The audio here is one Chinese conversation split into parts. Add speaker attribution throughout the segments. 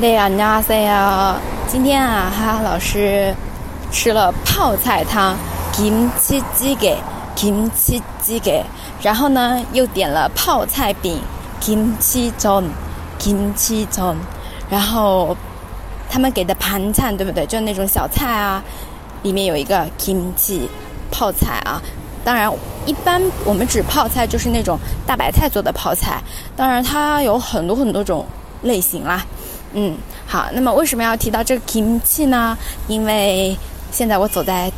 Speaker 1: 对啊，你好，今天啊，哈哈老师吃了泡菜汤，kimchi jjigae，kimchi jjigae，然后呢，又点了泡菜饼，kimchi jon，kimchi jon，然后他们给的盘菜对不对？就那种小菜啊，里面有一个 kimchi 泡菜啊。当然，一般我们指泡菜就是那种大白菜做的泡菜，当然它有很多很多种类型啦。嗯，好，那么为什么要提到这个 kimchi 呢？因为现在我走在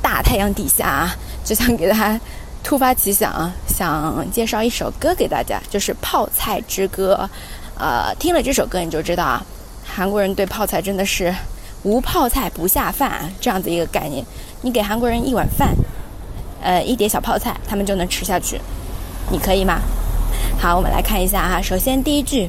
Speaker 1: 大太阳底下啊，就想给大家突发奇想啊，想介绍一首歌给大家，就是《泡菜之歌》。呃，听了这首歌你就知道啊，韩国人对泡菜真的是无泡菜不下饭这样子一个概念。你给韩国人一碗饭，呃，一碟小泡菜，他们就能吃下去。你可以吗？好，我们来看一下啊，首先第一句。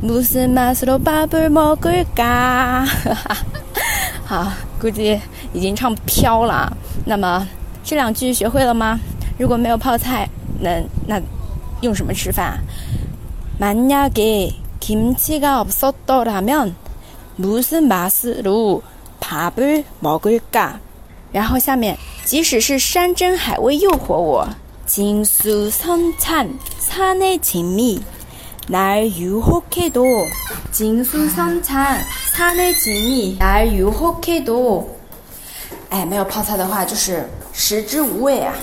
Speaker 1: 不是马斯洛巴布莫归嘎，好，估计已经唱飘了。那么这两句学会了吗？如果没有泡菜，那那用什么吃饭？만약에김치가없었더라면무슨맛으로밥을먹을까然后下面，即使是山珍海味诱惑我，金苏三餐餐内情蜜。 날유혹해도진수성찬산의진미날유혹해 도， 哎，没有泡菜的话就是食之无味啊。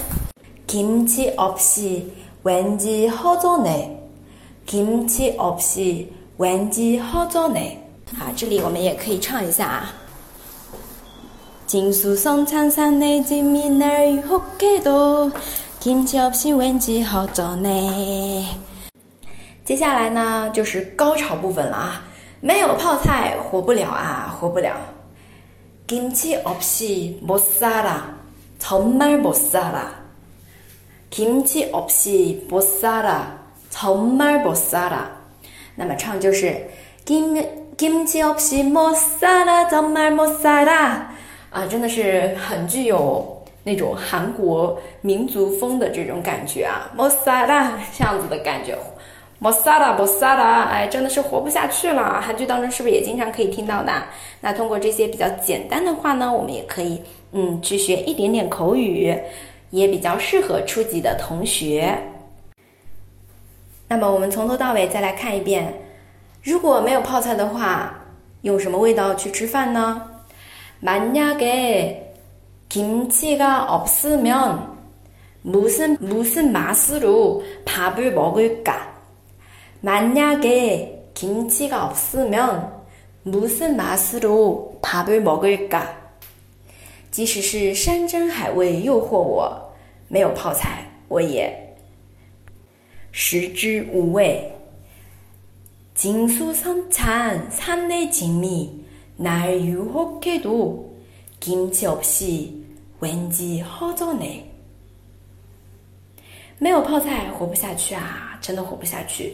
Speaker 1: 김치없이왠지허전해김치없이왠지허전해好，这里我们也可以唱一下啊。진수성찬산의진미날유혹해도김치없이왠지허전해 接下来呢，就是高潮部分了啊！没有泡菜活不了啊，活不了。김치없이못살 아， 정말못살 아。 김치없이못살 아， 정말못살 아。 那么唱就是김김치없이못살 아， 정말못살 아。 啊，真的是很具有那种韩国民族风的这种感觉啊，못살아这样子的感觉。 莫萨拉，莫萨拉，哎，真的是活不下去了。韩剧当中是不是也经常可以听到的？那通过这些比较简单的话呢，我们也可以嗯去学一点点口语，也比较适合初级的同学。那么我们从头到尾再来看一遍，如果没有泡菜的话，用什么味道去吃饭呢？만약에김치가없으면무슨무슨맛으로밥을먹을까 만약에 김치가 없으면 무슨 맛으로 밥을 먹을까? 即使是山珍海味诱惑我，没有泡菜，我也食之无味。 진수성찬 산내 진미 날 유혹해도 김치 없이 왠지 허전해. 没有泡菜活不下去啊，真的活不下去。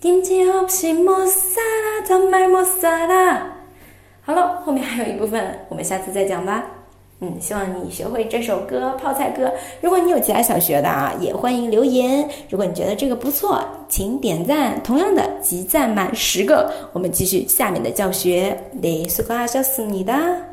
Speaker 1: 김치없이못살아정말못살 아。 好了，后面还有一部分，我们下次再讲吧。嗯，希望你学会这首歌《泡菜歌》。如果你有其他想学的啊，也欢迎留言。如果你觉得这个不错，请点赞。同样的，集赞满十个，我们继续下面的教学。네수고하셨습니 다。